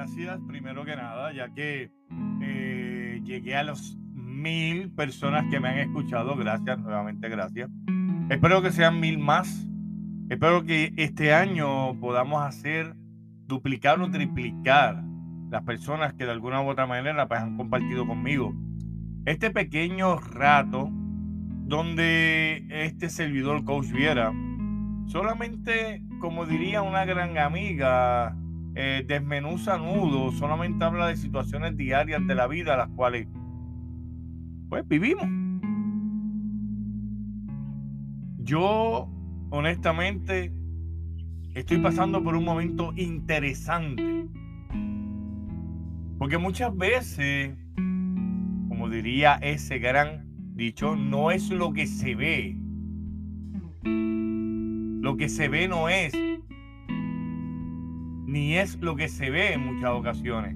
Gracias primero que nada, ya que eh, llegué a los mil personas que me han escuchado. Gracias, nuevamente gracias. Espero que sean mil más. Espero que este año podamos hacer duplicar o triplicar las personas que de alguna u otra manera pues, han compartido conmigo este pequeño rato donde este servidor coach Viera solamente como diría una gran amiga eh, desmenuza nudos solamente habla de situaciones diarias de la vida las cuales pues vivimos yo honestamente estoy pasando por un momento interesante porque muchas veces diría ese gran dicho, no es lo que se ve. Lo que se ve no es, ni es lo que se ve en muchas ocasiones.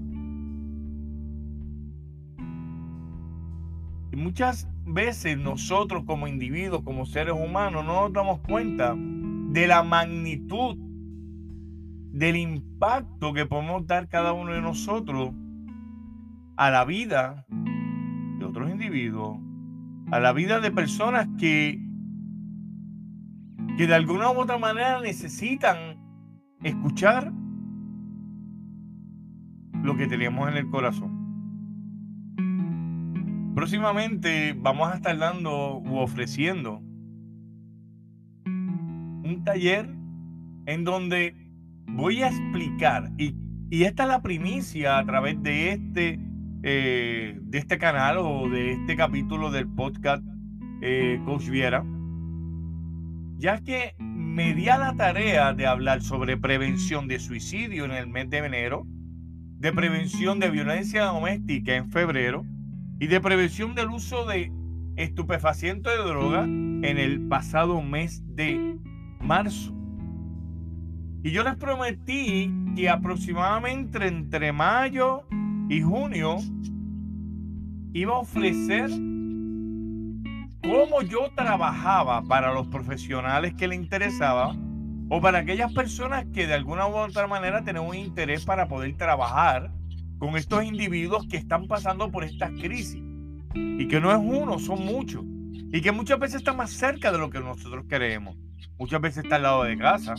Y muchas veces nosotros como individuos, como seres humanos, no nos damos cuenta de la magnitud del impacto que podemos dar cada uno de nosotros a la vida otros individuos, a la vida de personas que, que de alguna u otra manera necesitan escuchar lo que tenemos en el corazón. Próximamente vamos a estar dando u ofreciendo un taller en donde voy a explicar, y, y esta es la primicia a través de este eh, de este canal o de este capítulo del podcast eh, Coach Viera, ya que me di a la tarea de hablar sobre prevención de suicidio en el mes de enero, de prevención de violencia doméstica en febrero y de prevención del uso de estupefacientes de droga en el pasado mes de marzo. Y yo les prometí que aproximadamente entre mayo y junio iba a ofrecer cómo yo trabajaba para los profesionales que le interesaba o para aquellas personas que de alguna u otra manera tienen un interés para poder trabajar con estos individuos que están pasando por esta crisis y que no es uno, son muchos y que muchas veces está más cerca de lo que nosotros queremos. Muchas veces está al lado de casa,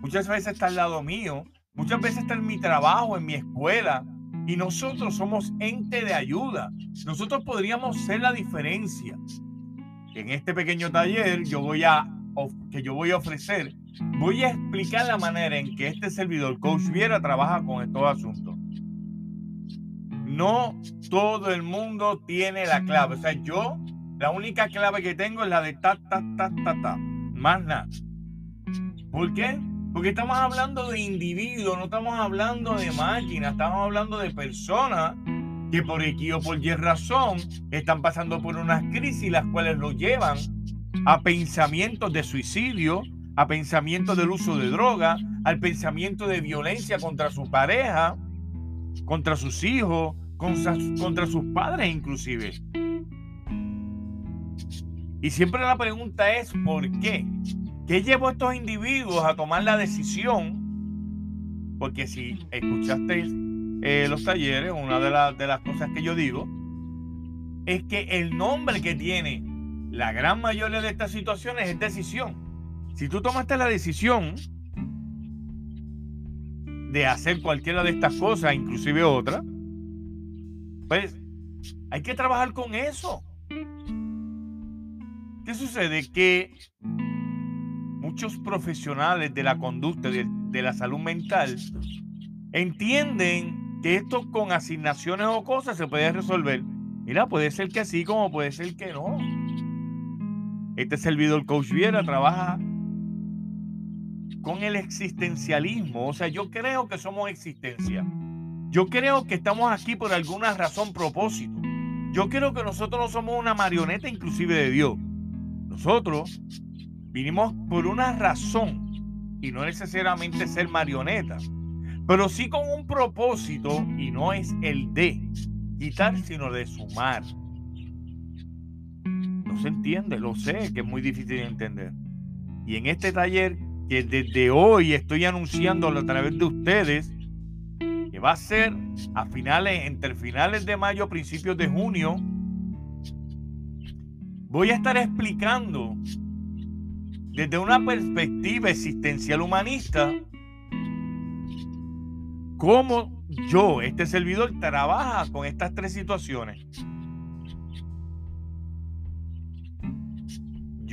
muchas veces está al lado mío, muchas veces está en mi trabajo, en mi escuela, y nosotros somos ente de ayuda. Nosotros podríamos ser la diferencia. En este pequeño taller yo voy a que yo voy a ofrecer, voy a explicar la manera en que este servidor Coach Viera trabaja con estos asuntos. No todo el mundo tiene la clave. O sea, yo la única clave que tengo es la de ta, ta, ta, ta, ta. Más nada. ¿Por qué? Porque estamos hablando de individuos, no estamos hablando de máquinas, estamos hablando de personas que por X o por Y razón están pasando por unas crisis las cuales lo llevan a pensamientos de suicidio, a pensamientos del uso de droga, al pensamiento de violencia contra su pareja, contra sus hijos, contra, sus padres inclusive. Y siempre la pregunta es, ¿por qué? ¿Qué llevó a estos individuos a tomar la decisión? Porque si escuchaste eh, los talleres, una de, de las cosas que yo digo es que el nombre que tiene la gran mayoría de estas situaciones es decisión. Si tú tomaste la decisión de hacer cualquiera de estas cosas, inclusive otra, pues hay que trabajar con eso. ¿Qué sucede? Que muchos profesionales de la conducta de, de la salud mental entienden que esto con asignaciones o cosas se puede resolver. Mira, puede ser que sí, como puede ser que no. Este servidor Coach Viera trabaja con el existencialismo. O sea, yo creo que somos existencia. Yo creo que estamos aquí por alguna razón, propósito. Yo creo que nosotros no somos una marioneta inclusive de Dios. Nosotros vinimos por una razón y no necesariamente ser marionetas, pero sí con un propósito y no es el de quitar, sino de sumar. No se entiende, lo sé, que es muy difícil de entender. Y en este taller que desde hoy estoy anunciando a través de ustedes, que va a ser a finales, entre finales de mayo, principios de junio, voy a estar explicando desde una perspectiva existencial humanista cómo yo, este servidor, trabaja con estas tres situaciones.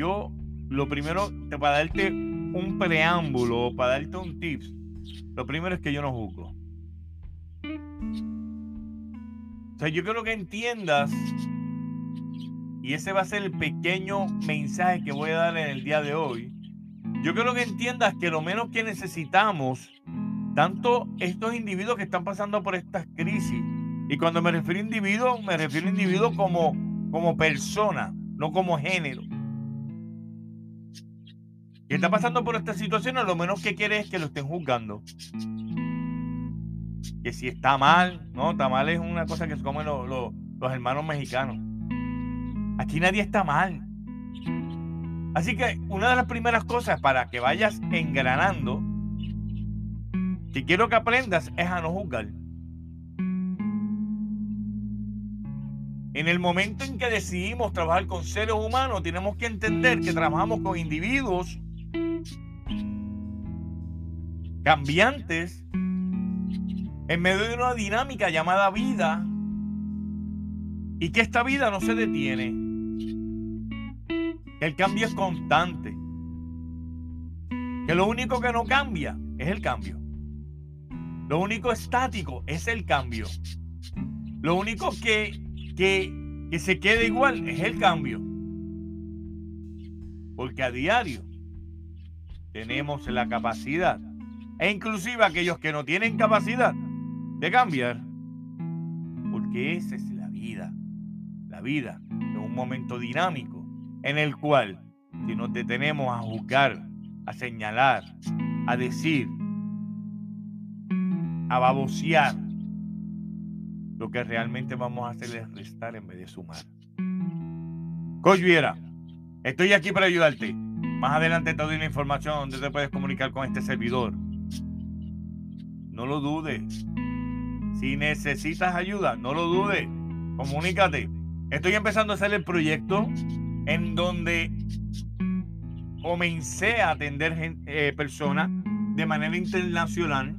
Yo, lo primero, para darte un preámbulo, para darte un tips, lo primero es que yo no juzgo. O sea, yo quiero que entiendas, y ese va a ser el pequeño mensaje que voy a dar en el día de hoy. Yo quiero que entiendas que lo menos que necesitamos, tanto estos individuos que están pasando por estas crisis, y cuando me refiero a individuos, me refiero a individuos como, como persona, no como género que está pasando por esta situación, lo menos que quiere es que lo estén juzgando. Que si está mal, no, está mal es una cosa que se comen los, hermanos mexicanos. Aquí nadie está mal. Así que una de las primeras cosas para que vayas engranando, que quiero que aprendas, es a no juzgar. En el momento en que decidimos trabajar con seres humanos, tenemos que entender que trabajamos con individuos cambiantes en medio de una dinámica llamada vida y que esta vida no se detiene, que el cambio es constante, que lo único que no cambia es el cambio, lo único estático es el cambio, lo único que, que, que se queda igual es el cambio, porque a diario tenemos la capacidad e inclusive aquellos que no tienen capacidad de cambiar, porque esa es la vida. La vida es un momento dinámico en el cual si nos detenemos a juzgar, a señalar, a decir, a babosear, lo que realmente vamos a hacer es restar en vez de sumar. Coach estoy aquí para ayudarte. Más adelante te doy una información donde te puedes comunicar con este servidor. No lo dudes. Si necesitas ayuda, no lo dudes. Comunícate. Estoy empezando a hacer el proyecto en donde comencé a atender eh, personas de manera internacional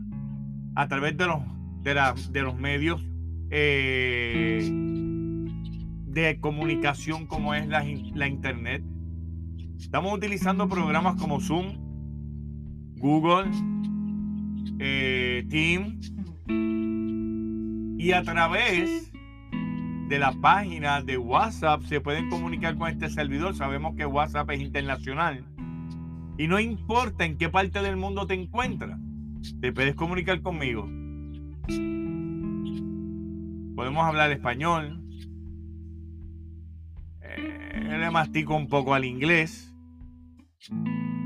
a través de los, de, los medios eh, de comunicación como es la, la internet. Estamos utilizando programas como Zoom, Google, eh, Team y a través de la página de WhatsApp se pueden comunicar con este servidor. Sabemos que WhatsApp es internacional y no importa en qué parte del mundo te encuentras, te puedes comunicar conmigo. Podemos hablar español. Eh, le mastico un poco al inglés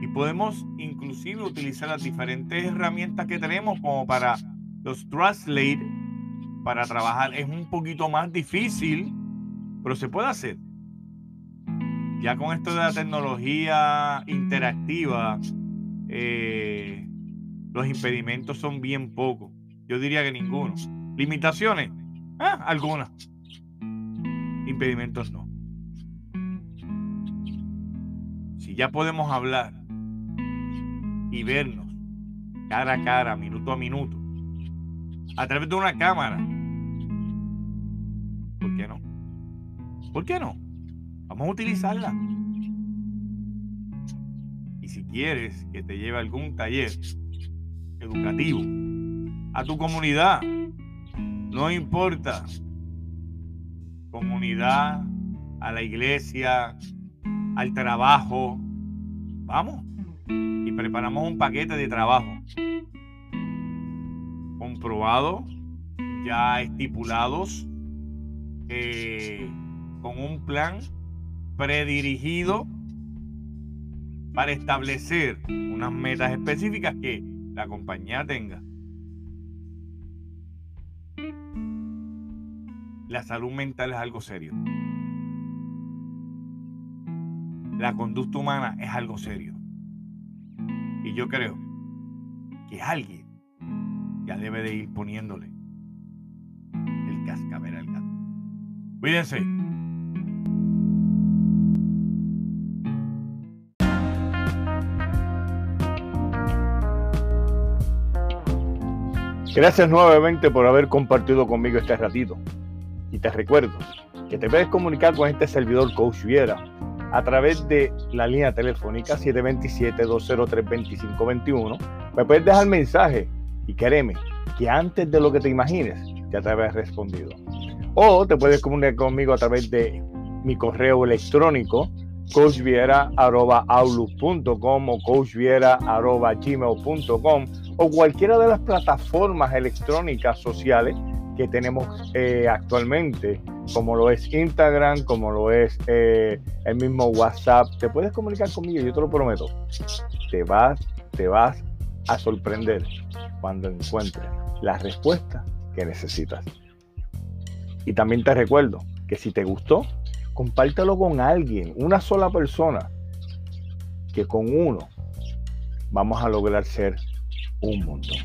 y podemos inclusive utilizar las diferentes herramientas que tenemos como para los Translate para trabajar. Es un poquito más difícil, pero se puede hacer. Ya con esto de la tecnología interactiva, eh, los impedimentos son bien pocos. Yo diría que ninguno. Limitaciones, ah, algunas. Impedimentos no. Si ya podemos hablar y vernos cara a cara, minuto a minuto, a través de una cámara. ¿Por qué no? ¿Por qué no? Vamos a utilizarla. Y si quieres que te lleve algún taller educativo a tu comunidad, no importa comunidad, a la iglesia, al trabajo. Vamos. Y preparamos un paquete de trabajo. Comprobado, ya estipulados, eh, con un plan predirigido para establecer unas metas específicas que la compañía tenga. La salud mental es algo serio. La conducta humana es algo serio. Yo creo que alguien ya debe de ir poniéndole el cascabel al gato. Cuídense. Gracias nuevamente por haber compartido conmigo este ratito. Y te recuerdo que te puedes comunicar con este servidor Coach Viera a través de la línea telefónica 727-203-2521. Me puedes dejar mensaje y créeme que antes de lo que te imagines ya te habrás respondido. O te puedes comunicar conmigo a través de mi correo electrónico coachviera.outlook.com o coachviera.gmail.com o cualquiera de las plataformas electrónicas sociales que tenemos eh, actualmente, como lo es Instagram, como lo es eh, el mismo WhatsApp. Te puedes comunicar conmigo, yo te lo prometo. Te vas, te vas a sorprender cuando encuentres la respuesta que necesitas. Y también te recuerdo que si te gustó, compártelo con alguien, una sola persona, que con uno vamos a lograr ser un montón.